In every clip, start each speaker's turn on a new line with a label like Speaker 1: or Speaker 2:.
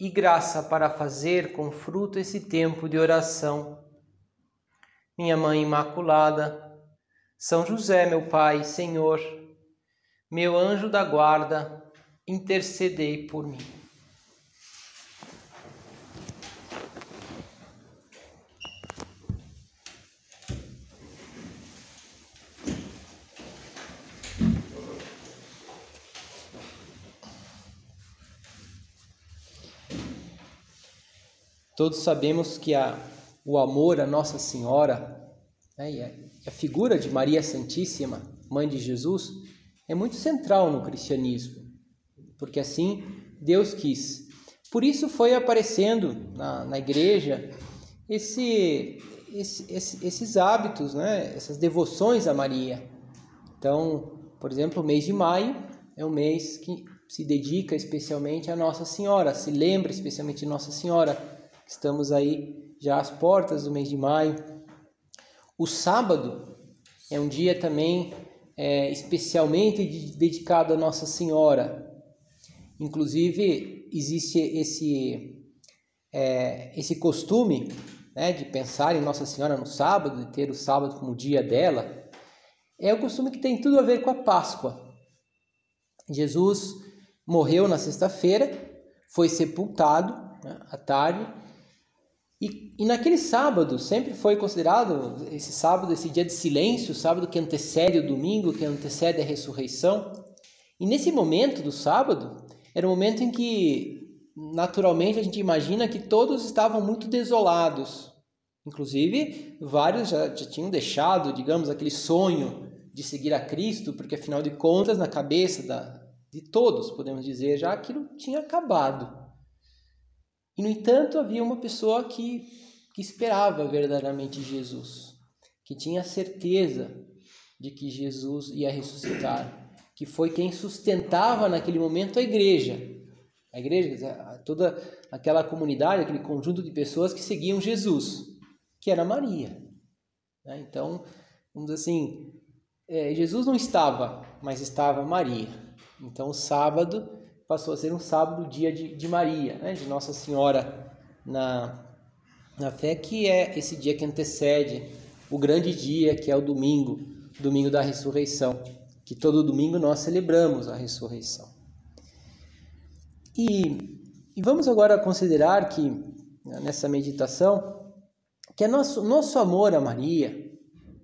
Speaker 1: e graça para fazer com fruto esse tempo de oração. Minha Mãe Imaculada, São José, meu Pai, Senhor, meu anjo da guarda, intercedei por mim. Todos sabemos que a, o amor a Nossa Senhora né, e a, a figura de Maria Santíssima, Mãe de Jesus, é muito central no cristianismo, porque assim Deus quis. Por isso foi aparecendo na, na igreja esse, esse, esse, esses hábitos, né? essas devoções a Maria. Então, por exemplo, o mês de maio é um mês que se dedica especialmente a Nossa Senhora, se lembra especialmente de Nossa Senhora Estamos aí já às portas do mês de maio. O sábado é um dia também é, especialmente dedicado a Nossa Senhora. Inclusive, existe esse, é, esse costume né, de pensar em Nossa Senhora no sábado, de ter o sábado como dia dela. É um costume que tem tudo a ver com a Páscoa. Jesus morreu na sexta-feira, foi sepultado né, à tarde e, e naquele sábado, sempre foi considerado esse sábado, esse dia de silêncio, o sábado que antecede o domingo, que antecede a ressurreição. E nesse momento do sábado, era um momento em que, naturalmente, a gente imagina que todos estavam muito desolados. Inclusive, vários já, já tinham deixado, digamos, aquele sonho de seguir a Cristo, porque afinal de contas, na cabeça da, de todos, podemos dizer, já aquilo tinha acabado. E, no entanto, havia uma pessoa que, que esperava verdadeiramente Jesus, que tinha certeza de que Jesus ia ressuscitar, que foi quem sustentava naquele momento a igreja. A igreja, toda aquela comunidade, aquele conjunto de pessoas que seguiam Jesus, que era Maria. Né? Então, vamos dizer assim, é, Jesus não estava, mas estava Maria. Então, o sábado passou a ser um sábado, dia de, de Maria, né? de Nossa Senhora na, na fé, que é esse dia que antecede o grande dia, que é o domingo, domingo da ressurreição, que todo domingo nós celebramos a ressurreição. E, e vamos agora considerar que, nessa meditação, que é nosso, nosso amor a Maria,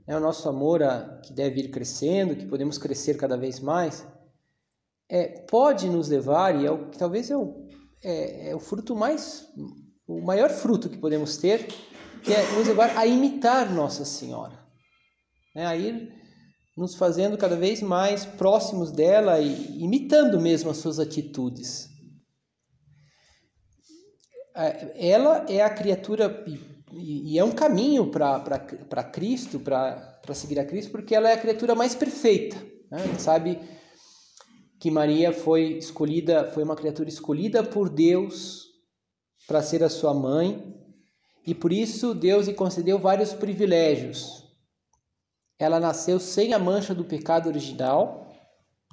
Speaker 1: é o nosso amor a, que deve ir crescendo, que podemos crescer cada vez mais, é, pode nos levar, e é o, talvez é o, é, é o fruto mais, o maior fruto que podemos ter, que é nos levar a imitar Nossa Senhora. Né? A ir nos fazendo cada vez mais próximos dela e imitando mesmo as suas atitudes. É, ela é a criatura, e é um caminho para Cristo, para seguir a Cristo, porque ela é a criatura mais perfeita. Né? Sabe que Maria foi escolhida, foi uma criatura escolhida por Deus para ser a sua mãe, e por isso Deus lhe concedeu vários privilégios. Ela nasceu sem a mancha do pecado original,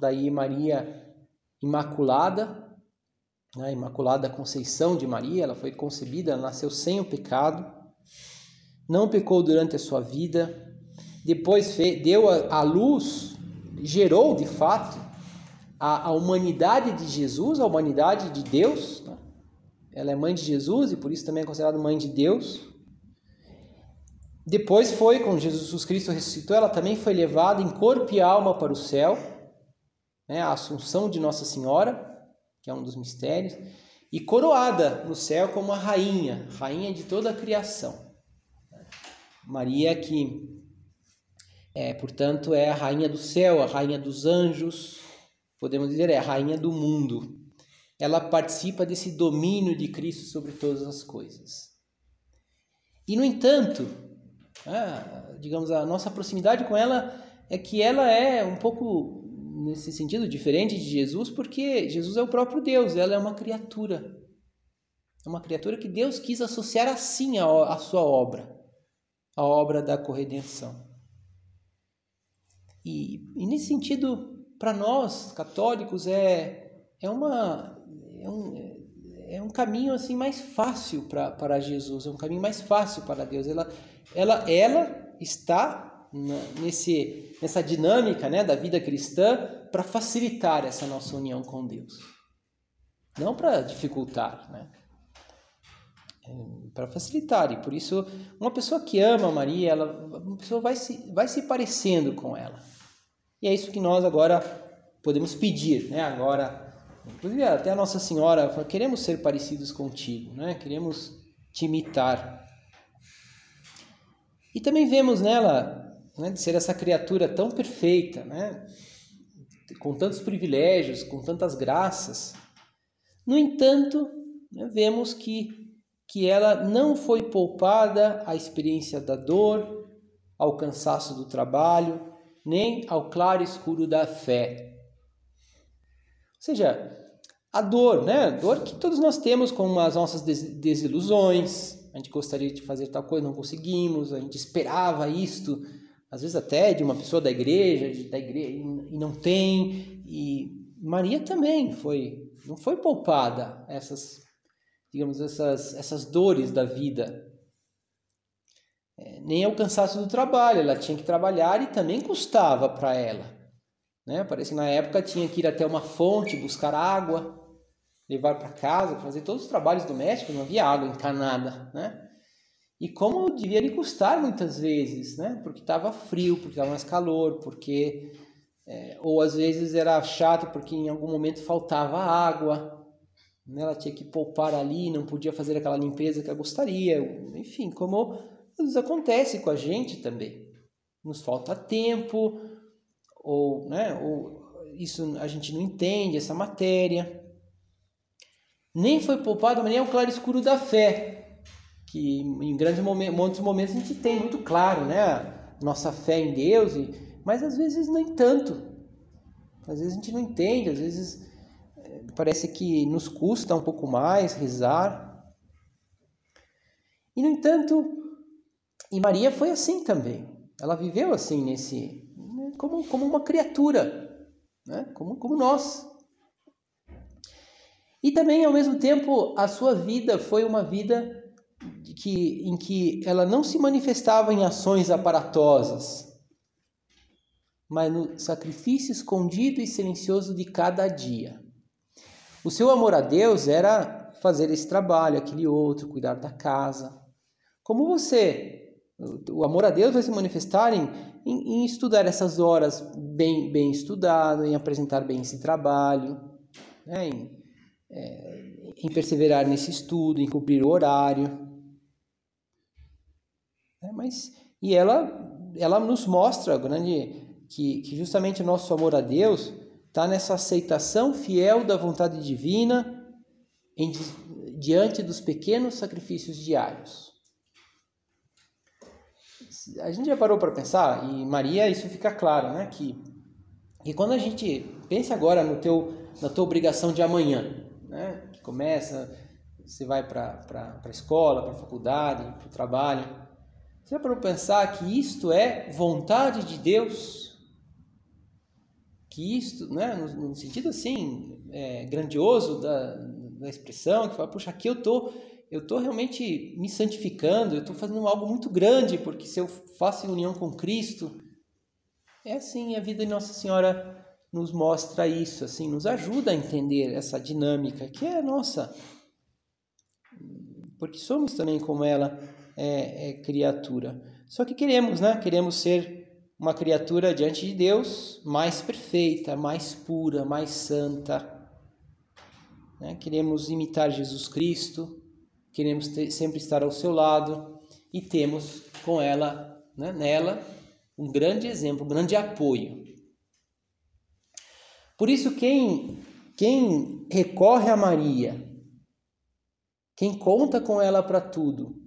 Speaker 1: daí Maria Imaculada, né, Imaculada Conceição de Maria, ela foi concebida, ela nasceu sem o pecado, não pecou durante a sua vida, depois deu a luz, gerou de fato a, a humanidade de Jesus, a humanidade de Deus. Né? Ela é mãe de Jesus e por isso também é considerada mãe de Deus. Depois foi, quando Jesus Cristo ressuscitou, ela também foi levada em corpo e alma para o céu, né? a Assunção de Nossa Senhora, que é um dos mistérios, e coroada no céu como a rainha, rainha de toda a criação. Maria que, é, portanto, é a rainha do céu, a rainha dos anjos, podemos dizer, é a rainha do mundo. Ela participa desse domínio de Cristo sobre todas as coisas. E, no entanto, ah, digamos, a nossa proximidade com ela é que ela é um pouco, nesse sentido, diferente de Jesus, porque Jesus é o próprio Deus, ela é uma criatura. É uma criatura que Deus quis associar assim à sua obra, a obra da corredenção. E, e nesse sentido, para nós católicos é, é, uma, é, um, é um caminho assim mais fácil para Jesus, é um caminho mais fácil para Deus. Ela, ela, ela está nesse, nessa dinâmica né, da vida cristã para facilitar essa nossa união com Deus, não para dificultar. Né? para facilitar. E por isso, uma pessoa que ama Maria, ela, uma pessoa vai se, vai se parecendo com ela. E é isso que nós agora podemos pedir, né? Agora, inclusive até a Nossa Senhora queremos ser parecidos contigo, né? Queremos te imitar. E também vemos nela né, de ser essa criatura tão perfeita, né? Com tantos privilégios, com tantas graças. No entanto, né, vemos que que ela não foi poupada à experiência da dor, ao cansaço do trabalho, nem ao claro escuro da fé. Ou seja, a dor, né? A dor que todos nós temos com as nossas desilusões. A gente gostaria de fazer tal coisa, não conseguimos. A gente esperava isto, às vezes até de uma pessoa da igreja, da igreja e não tem. E Maria também foi, não foi poupada essas digamos, essas, essas dores da vida. É, nem o cansaço do trabalho, ela tinha que trabalhar e também custava para ela. Né? Parece que na época tinha que ir até uma fonte buscar água, levar para casa, fazer todos os trabalhos domésticos, não havia água encanada. Né? E como devia lhe custar muitas vezes, né? porque estava frio, porque estava mais calor, porque. É, ou às vezes era chato porque em algum momento faltava água. Né? Ela tinha que poupar ali, não podia fazer aquela limpeza que ela gostaria. Enfim, como às acontece com a gente também. Nos falta tempo, ou, né, ou isso a gente não entende, essa matéria. Nem foi poupado, mas nem é o claro escuro da fé, que em grandes momentos, muitos momentos a gente tem muito claro, né, nossa fé em Deus, mas às vezes nem tanto. Às vezes a gente não entende, às vezes parece que nos custa um pouco mais rezar. E no entanto, e Maria foi assim também. Ela viveu assim nesse né, como, como uma criatura, né? como, como nós. E também ao mesmo tempo a sua vida foi uma vida que, em que ela não se manifestava em ações aparatosas, mas no sacrifício escondido e silencioso de cada dia. O seu amor a Deus era fazer esse trabalho, aquele outro, cuidar da casa. Como você, o amor a Deus vai se manifestar em, em, em estudar essas horas bem, bem estudado, em apresentar bem esse trabalho, né? em, é, em perseverar nesse estudo, em cumprir o horário. É, mas, e ela, ela nos mostra grande, que, que justamente o nosso amor a Deus está nessa aceitação fiel da vontade divina em, diante dos pequenos sacrifícios diários. A gente já parou para pensar, e Maria, isso fica claro, né? Que, que quando a gente pensa agora no teu, na tua obrigação de amanhã, né? Que começa, você vai para a escola, para a faculdade, para o trabalho. Você já parou para pensar que isto é vontade de Deus que isto, né, no, no sentido assim, é, grandioso da, da expressão, que fala, puxa, aqui eu tô, eu tô realmente me santificando, eu estou fazendo algo muito grande, porque se eu faço união com Cristo, é assim, a vida de Nossa Senhora nos mostra isso, assim, nos ajuda a entender essa dinâmica que é nossa, porque somos também como ela é, é criatura. Só que queremos, né? Queremos ser uma criatura diante de Deus mais perfeita, mais pura, mais santa. Né? Queremos imitar Jesus Cristo, queremos ter, sempre estar ao seu lado e temos com ela, né, nela, um grande exemplo, um grande apoio. Por isso, quem, quem recorre a Maria, quem conta com ela para tudo,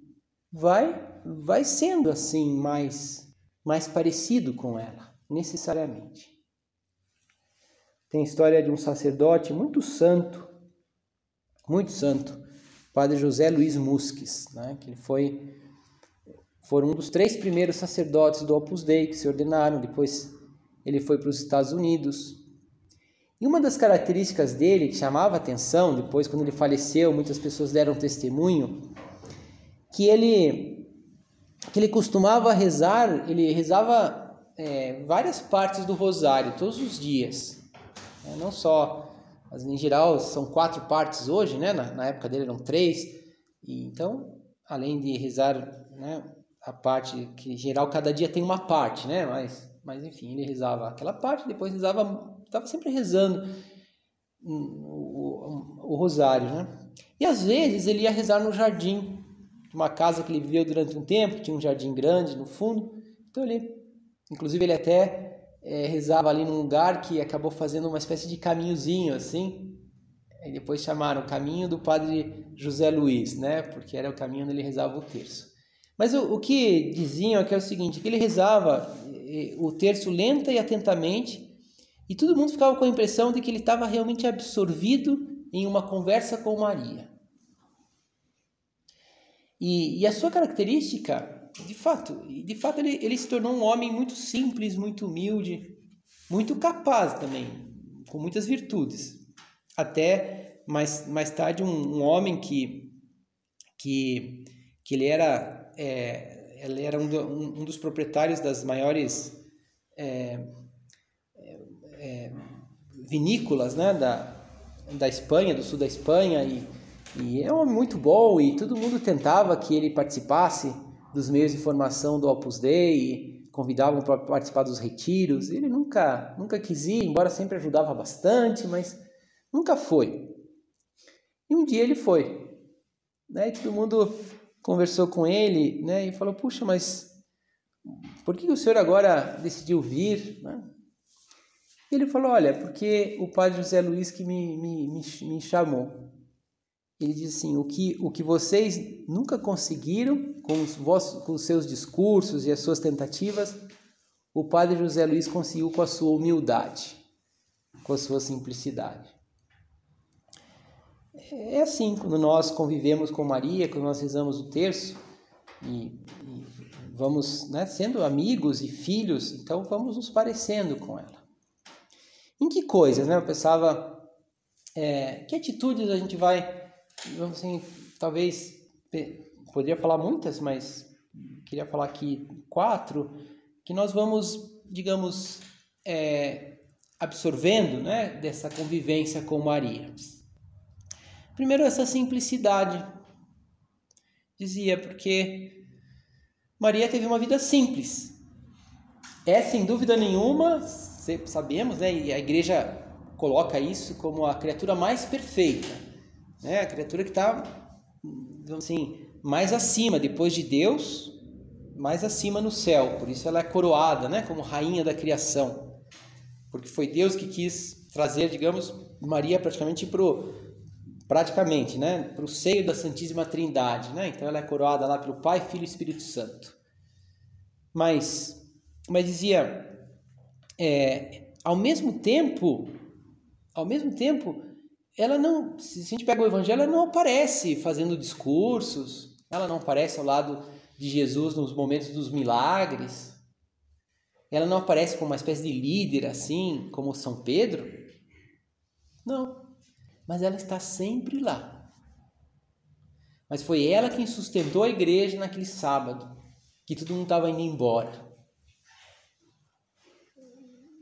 Speaker 1: vai vai sendo assim mais mais parecido com ela, necessariamente. Tem a história de um sacerdote muito santo, muito santo, Padre José Luiz Musques, né, que foi foram um dos três primeiros sacerdotes do Opus Dei que se ordenaram, depois ele foi para os Estados Unidos. E uma das características dele que chamava atenção, depois quando ele faleceu, muitas pessoas deram testemunho, que ele que ele costumava rezar, ele rezava é, várias partes do rosário todos os dias, é, não só, mas em geral são quatro partes hoje, né? Na, na época dele eram três, e então além de rezar, né, a parte que em geral cada dia tem uma parte, né? Mas mas enfim, ele rezava aquela parte, depois rezava, estava sempre rezando o, o, o, rosário, né? E às vezes ele ia rezar no jardim de uma casa que ele viveu durante um tempo, tinha um jardim grande no fundo. Então ele, inclusive ele até é, rezava ali num lugar que acabou fazendo uma espécie de caminhozinho assim. E depois chamaram Caminho do Padre José Luiz, né? Porque era o caminho onde ele rezava o terço. Mas o, o que diziam é que é o seguinte, que ele rezava o terço lenta e atentamente, e todo mundo ficava com a impressão de que ele estava realmente absorvido em uma conversa com Maria. E, e, a sua característica, de fato, de fato ele, ele se tornou um homem muito simples, muito humilde, muito capaz também, com muitas virtudes. Até mais, mais tarde um, um homem que, que, que ele era é, ele era um, do, um, um dos proprietários das maiores é, é, é, vinícolas né, da, da Espanha, do sul da Espanha, e, e é um homem muito bom, e todo mundo tentava que ele participasse dos meios de formação do Opus Dei, convidavam para participar dos retiros, ele nunca, nunca quis ir, embora sempre ajudava bastante, mas nunca foi. E um dia ele foi, né, e todo mundo conversou com ele né, e falou: Puxa, mas por que o senhor agora decidiu vir? Né? Ele falou: Olha, porque o padre José Luiz que me, me, me, me chamou. Ele disse assim: o que, o que vocês nunca conseguiram com os, vossos, com os seus discursos e as suas tentativas, o padre José Luiz conseguiu com a sua humildade, com a sua simplicidade. É assim, quando nós convivemos com Maria, quando nós rezamos o terço e, e vamos né, sendo amigos e filhos, então vamos nos parecendo com ela. Em que coisas, né? Eu pensava, é, que atitudes a gente vai, assim, talvez, poderia falar muitas, mas queria falar aqui quatro, que nós vamos, digamos, é, absorvendo, né, dessa convivência com Maria. Primeiro, essa simplicidade. Dizia, porque Maria teve uma vida simples. É, sem dúvida nenhuma, sabemos, né, e a igreja coloca isso como a criatura mais perfeita, né, a criatura que está, assim, mais acima, depois de Deus, mais acima no céu. Por isso ela é coroada, né, como rainha da criação. Porque foi Deus que quis trazer, digamos, Maria praticamente para praticamente, né, para o seio da Santíssima Trindade, né? Então ela é coroada lá pelo Pai, Filho e Espírito Santo. Mas, mas dizia, é, ao mesmo tempo, ao mesmo tempo, ela não, se a gente pega o Evangelho, ela não aparece fazendo discursos, ela não aparece ao lado de Jesus nos momentos dos milagres, ela não aparece como uma espécie de líder assim, como São Pedro. Não, mas ela está sempre lá. Mas foi ela quem sustentou a igreja naquele sábado, que todo mundo estava indo embora.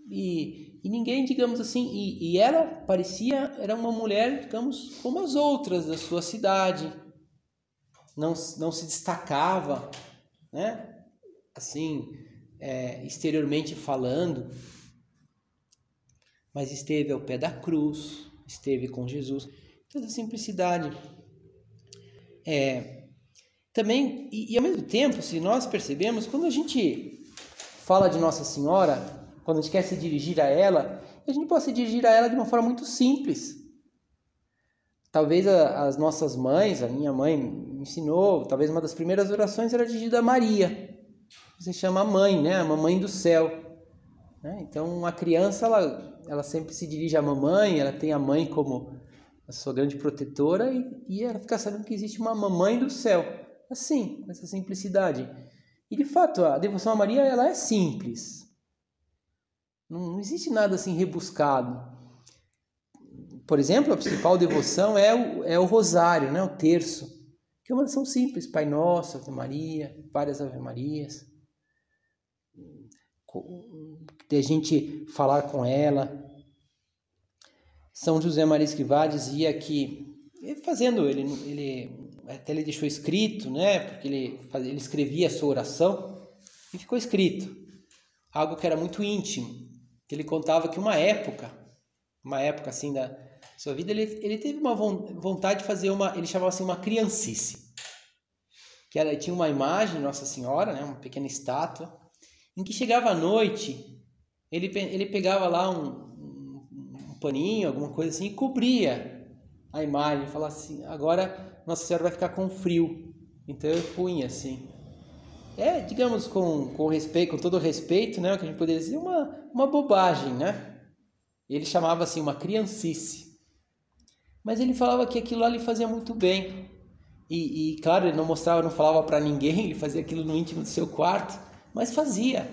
Speaker 1: E, e ninguém, digamos assim, e, e ela parecia, era uma mulher, digamos, como as outras da sua cidade. Não, não se destacava, né? Assim, é, exteriormente falando, mas esteve ao pé da cruz, esteve com Jesus. Toda simplicidade. É, também, e, e ao mesmo tempo, se nós percebemos, quando a gente fala de Nossa Senhora, quando a gente quer se dirigir a ela, a gente pode se dirigir a ela de uma forma muito simples. Talvez a, as nossas mães, a minha mãe ensinou, talvez uma das primeiras orações era dirigida a Maria. Você chama a mãe, né? A mamãe do céu. Né? Então, a criança, ela, ela sempre se dirige à mamãe, ela tem a mãe como a sua grande protetora e, e ela fica sabendo que existe uma mamãe do céu. Assim, com essa simplicidade. E, de fato, a devoção a Maria, ela é simples. Não, não existe nada assim rebuscado. Por exemplo, a principal devoção é o, é o rosário, né? o terço, que é uma oração simples, Pai Nosso, Ave Maria, várias Ave Marias. De a gente falar com ela. São José Maria Escrivá dizia que, fazendo, ele, ele até ele deixou escrito, né? Porque ele, ele escrevia a sua oração e ficou escrito. Algo que era muito íntimo. Ele contava que uma época, uma época assim da, sua vida, ele, ele teve uma vontade de fazer uma, ele chamava assim uma criancice. Que era, tinha uma imagem de Nossa Senhora, né, uma pequena estátua, em que chegava à noite, ele, ele pegava lá um, um, um paninho, alguma coisa assim, e cobria a imagem, falava assim, agora Nossa Senhora vai ficar com frio. Então eu punha assim. É, digamos, com, com respeito, com todo respeito, né, o que a gente poderia dizer, uma, uma bobagem, né? Ele chamava assim uma criancice. Mas ele falava que aquilo lhe fazia muito bem. E, e claro, ele não mostrava, não falava para ninguém, ele fazia aquilo no íntimo do seu quarto, mas fazia.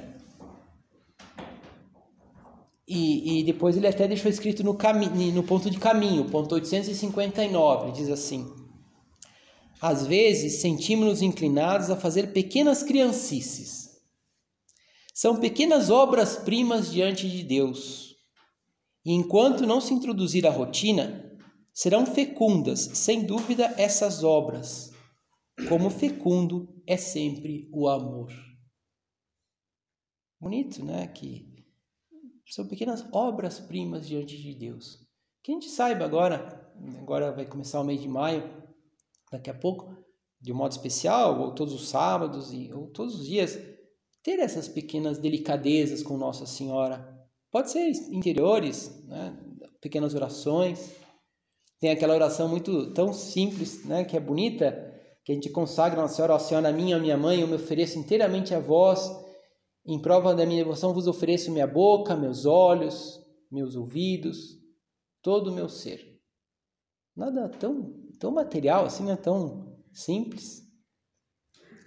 Speaker 1: E, e depois ele até deixou escrito no, no ponto de caminho, ponto 859, ele diz assim: Às vezes sentimos-nos inclinados a fazer pequenas criancices. São pequenas obras-primas diante de Deus. E enquanto não se introduzir a rotina, Serão fecundas, sem dúvida, essas obras, como fecundo é sempre o amor. Bonito, né? Que são pequenas obras-primas diante de Deus. Que a gente saiba agora, agora vai começar o mês de maio, daqui a pouco, de um modo especial, ou todos os sábados, ou todos os dias, ter essas pequenas delicadezas com Nossa Senhora. Pode ser interiores, né? pequenas orações, tem aquela oração muito tão simples, né, que é bonita, que a gente consagra Nossa Senhora, ó Senhora minha, minha mãe, eu me ofereço inteiramente a vós, em prova da minha devoção vos ofereço minha boca, meus olhos, meus ouvidos, todo o meu ser. Nada tão, tão material assim, né, tão simples.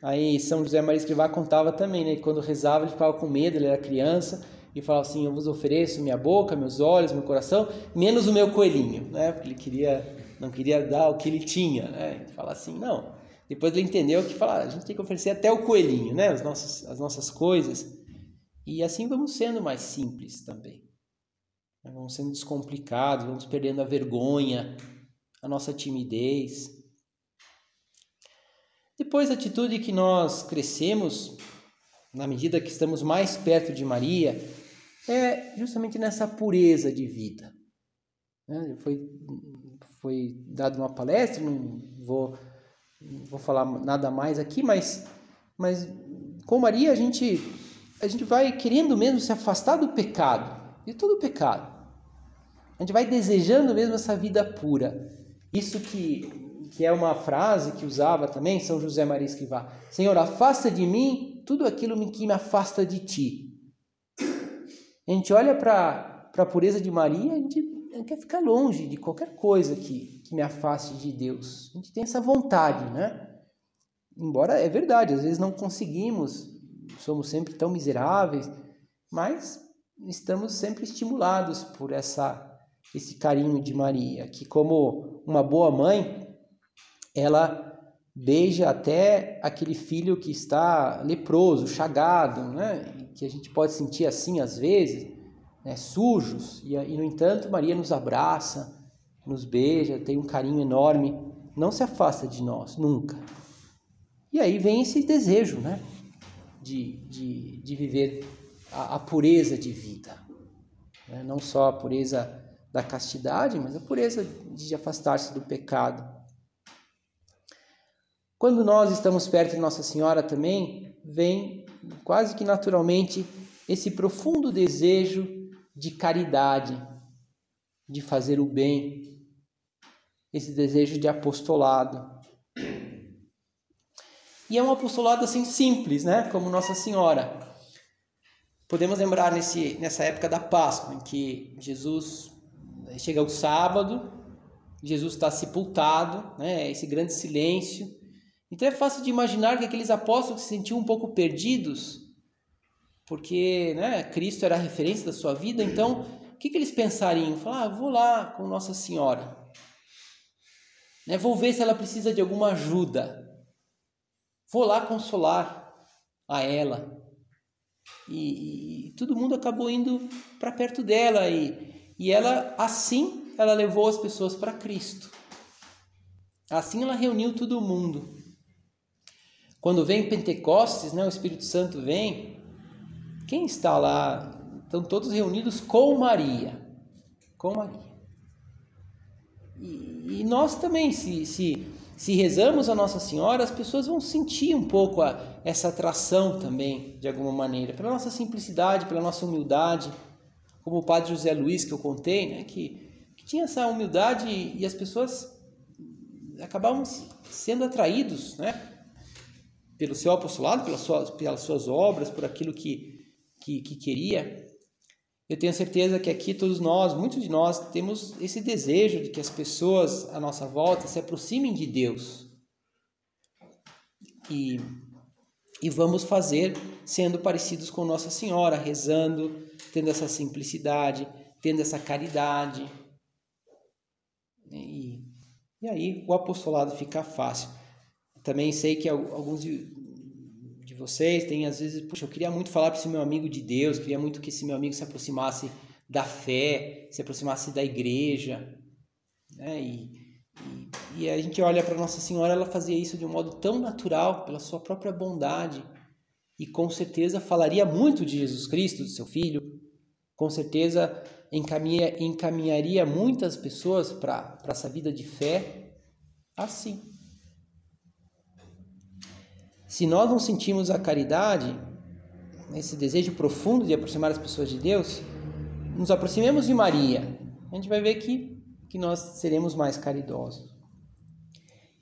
Speaker 1: Aí São José Maria Escrivá contava também, né, quando rezava ele ficava com medo, ele era criança, e falava assim: Eu vos ofereço minha boca, meus olhos, meu coração, menos o meu coelhinho, né? Porque ele queria, não queria dar o que ele tinha, né? Ele fala assim: Não. Depois ele entendeu que fala, a gente tem que oferecer até o coelhinho, né? As nossas, as nossas coisas. E assim vamos sendo mais simples também. Vamos sendo descomplicados, vamos perdendo a vergonha, a nossa timidez. Depois, a atitude que nós crescemos, na medida que estamos mais perto de Maria, é justamente nessa pureza de vida. Né? Foi, foi dado uma palestra, não vou, não vou falar nada mais aqui, mas, mas com Maria a gente, a gente vai querendo mesmo se afastar do pecado, de todo o pecado. A gente vai desejando mesmo essa vida pura. Isso que, que é uma frase que usava também São José Maria Escrivá. Senhor, afasta de mim tudo aquilo que me afasta de ti. A gente olha para a pureza de Maria, a gente quer ficar longe de qualquer coisa que, que me afaste de Deus. A gente tem essa vontade, né? Embora é verdade, às vezes não conseguimos, somos sempre tão miseráveis, mas estamos sempre estimulados por essa esse carinho de Maria, que como uma boa mãe, ela beija até aquele filho que está leproso, chagado, né? que a gente pode sentir assim às vezes, né, sujos, e, e no entanto Maria nos abraça, nos beija, tem um carinho enorme, não se afasta de nós, nunca. E aí vem esse desejo, né, de, de, de viver a, a pureza de vida, né? não só a pureza da castidade, mas a pureza de afastar-se do pecado. Quando nós estamos perto de Nossa Senhora também, vem quase que naturalmente, esse profundo desejo de caridade, de fazer o bem, esse desejo de apostolado. E é um apostolado assim simples, né? Como Nossa Senhora. Podemos lembrar nesse, nessa época da Páscoa, em que Jesus chega o sábado, Jesus está sepultado, né? Esse grande silêncio. Então é fácil de imaginar que aqueles apóstolos se sentiam um pouco perdidos, porque né, Cristo era a referência da sua vida, então o que, que eles pensariam? Falar, ah, vou lá com Nossa Senhora, né, vou ver se ela precisa de alguma ajuda, vou lá consolar a ela. E, e todo mundo acabou indo para perto dela e, e ela assim ela levou as pessoas para Cristo. Assim ela reuniu todo mundo. Quando vem Pentecostes, né, o Espírito Santo vem, quem está lá? Estão todos reunidos com Maria. Com Maria. E, e nós também, se, se, se rezamos a Nossa Senhora, as pessoas vão sentir um pouco a, essa atração também, de alguma maneira, pela nossa simplicidade, pela nossa humildade. Como o padre José Luiz, que eu contei, né, que, que tinha essa humildade e, e as pessoas acabavam sendo atraídos, né? pelo seu apostolado, pelas suas, pelas suas obras, por aquilo que, que, que queria. Eu tenho certeza que aqui todos nós, muitos de nós, temos esse desejo de que as pessoas à nossa volta se aproximem de Deus. E, e vamos fazer sendo parecidos com Nossa Senhora, rezando, tendo essa simplicidade, tendo essa caridade. E, e aí o apostolado fica fácil. Também sei que alguns de, vocês têm, às vezes, puxa, eu queria muito falar para esse meu amigo de Deus, queria muito que esse meu amigo se aproximasse da fé, se aproximasse da igreja. Né? E, e, e a gente olha para Nossa Senhora, ela fazia isso de um modo tão natural, pela sua própria bondade. E com certeza falaria muito de Jesus Cristo, do seu Filho. Com certeza encaminha, encaminharia muitas pessoas para essa vida de fé assim. Se nós não sentimos a caridade, esse desejo profundo de aproximar as pessoas de Deus, nos aproximemos de Maria, a gente vai ver que, que nós seremos mais caridosos.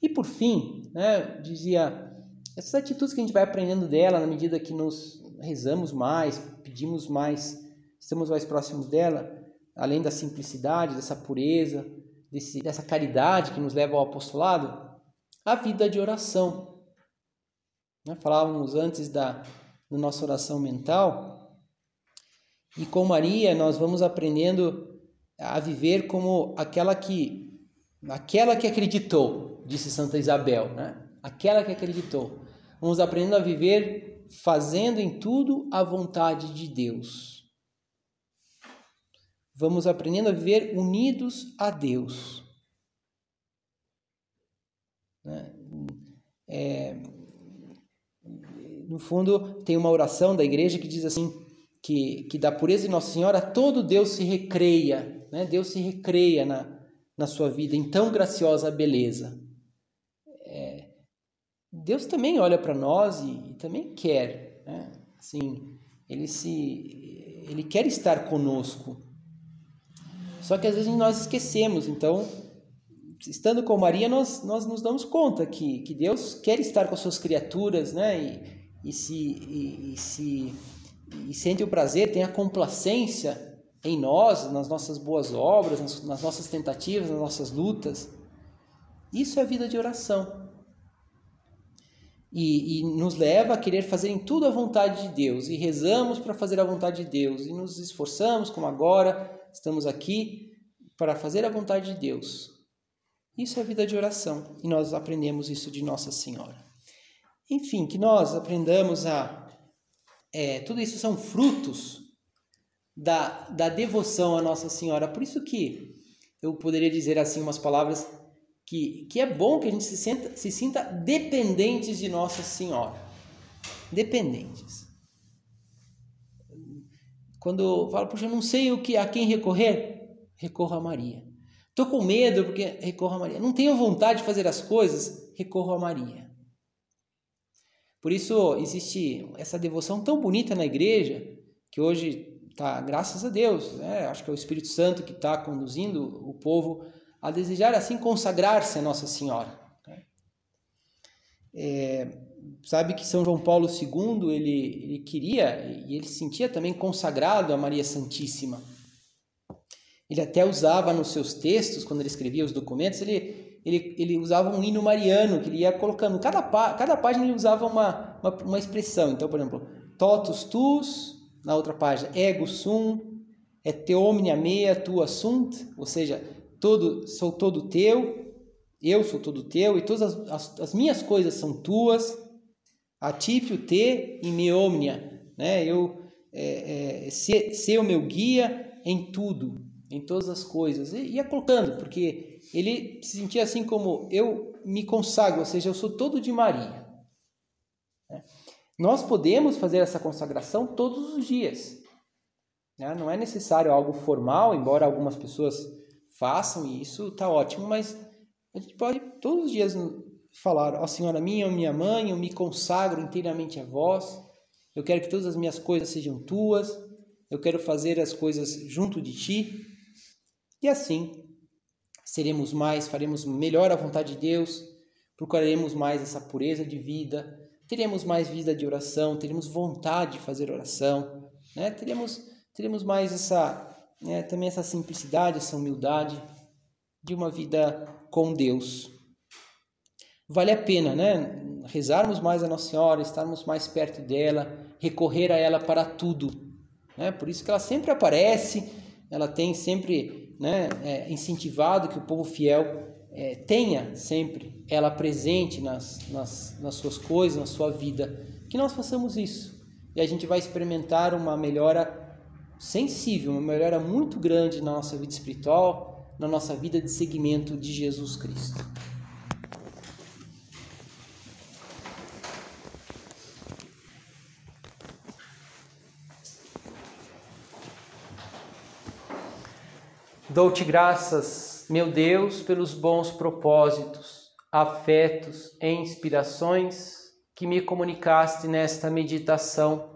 Speaker 1: E por fim, né, dizia, essas atitudes que a gente vai aprendendo dela na medida que nos rezamos mais, pedimos mais, estamos mais próximos dela, além da simplicidade, dessa pureza, desse, dessa caridade que nos leva ao apostolado, a vida de oração. Né? Falávamos antes da, da nossa oração mental. E com Maria nós vamos aprendendo a viver como aquela que aquela que acreditou, disse Santa Isabel, né? Aquela que acreditou. Vamos aprendendo a viver fazendo em tudo a vontade de Deus. Vamos aprendendo a viver unidos a Deus. Né? É, no fundo, tem uma oração da igreja que diz assim: que, que da pureza de Nossa Senhora todo Deus se recreia, né? Deus se recreia na, na sua vida em tão graciosa beleza. Deus também olha para nós e, e, também quer, né? Assim, ele se, ele quer estar conosco. Só que às vezes nós esquecemos, então estando com Maria, nós, nós nos damos conta que, que Deus quer estar com as suas criaturas, né? E, e se, e, e se e sente o prazer, tem a complacência em nós, nas nossas boas obras, nas, nas nossas tentativas, nas nossas lutas. Isso é vida de oração. E, e, nos leva a querer fazer em tudo a vontade de Deus, e rezamos para fazer a vontade de Deus, e nos esforçamos, como agora estamos aqui, para fazer a vontade de Deus. Isso é vida de oração, e nós aprendemos isso de Nossa Senhora. Enfim, que nós aprendamos a. É, tudo isso são frutos da, da devoção a Nossa Senhora. Por isso que eu poderia dizer assim umas palavras que, que é bom que a gente se, senta, se sinta dependentes de Nossa Senhora. Dependentes. Quando eu falo, puxa, eu não sei o que a quem recorrer, recorro a Maria. Estou com medo porque recorro a Maria. Não tenho vontade de fazer as coisas, recorro a Maria. Por isso existe essa devoção tão bonita na igreja, que hoje está, graças a Deus, né? acho que é o Espírito Santo que está conduzindo o povo a desejar assim consagrar-se a Nossa Senhora. É, sabe que São João Paulo II ele, ele queria e ele se sentia também consagrado a Maria Santíssima. Ele até usava nos seus textos, quando ele escrevia os documentos, ele, ele, ele usava um hino mariano que ele ia colocando. Cada, cada página ele usava uma, uma, uma expressão. Então, por exemplo, totus tus, na outra página, ego sum, et te omnia mea tua sunt, ou seja, todo, sou todo teu, eu sou todo teu, e todas as, as, as minhas coisas são tuas, atipio te in me omnia, né? eu é, é, ser, ser o meu guia em tudo, em todas as coisas, e ia colocando, porque ele se sentia assim como eu me consagro, ou seja, eu sou todo de Maria. Né? Nós podemos fazer essa consagração todos os dias. Né? Não é necessário algo formal, embora algumas pessoas façam isso está ótimo, mas a gente pode todos os dias falar: Ó oh, Senhora minha, minha mãe, eu me consagro inteiramente a vós, eu quero que todas as minhas coisas sejam tuas, eu quero fazer as coisas junto de ti. E assim seremos mais, faremos melhor a vontade de Deus, procuraremos mais essa pureza de vida, teremos mais vida de oração, teremos vontade de fazer oração, né? teremos, teremos mais essa, né, também essa simplicidade, essa humildade de uma vida com Deus. Vale a pena, né? Rezarmos mais a Nossa Senhora, estarmos mais perto dela, recorrer a ela para tudo. Né? Por isso que ela sempre aparece, ela tem sempre né, é, incentivado que o povo fiel é, tenha sempre ela presente nas, nas, nas suas coisas, na sua vida. Que nós façamos isso. E a gente vai experimentar uma melhora sensível, uma melhora muito grande na nossa vida espiritual, na nossa vida de seguimento de Jesus Cristo. Dou-te graças, meu Deus, pelos bons propósitos, afetos e inspirações que me comunicaste nesta meditação.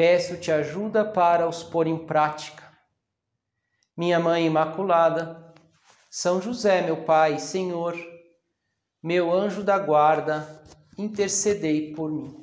Speaker 1: Peço-te ajuda para os pôr em prática. Minha Mãe Imaculada, São José, meu Pai, Senhor, meu anjo da guarda, intercedei por mim.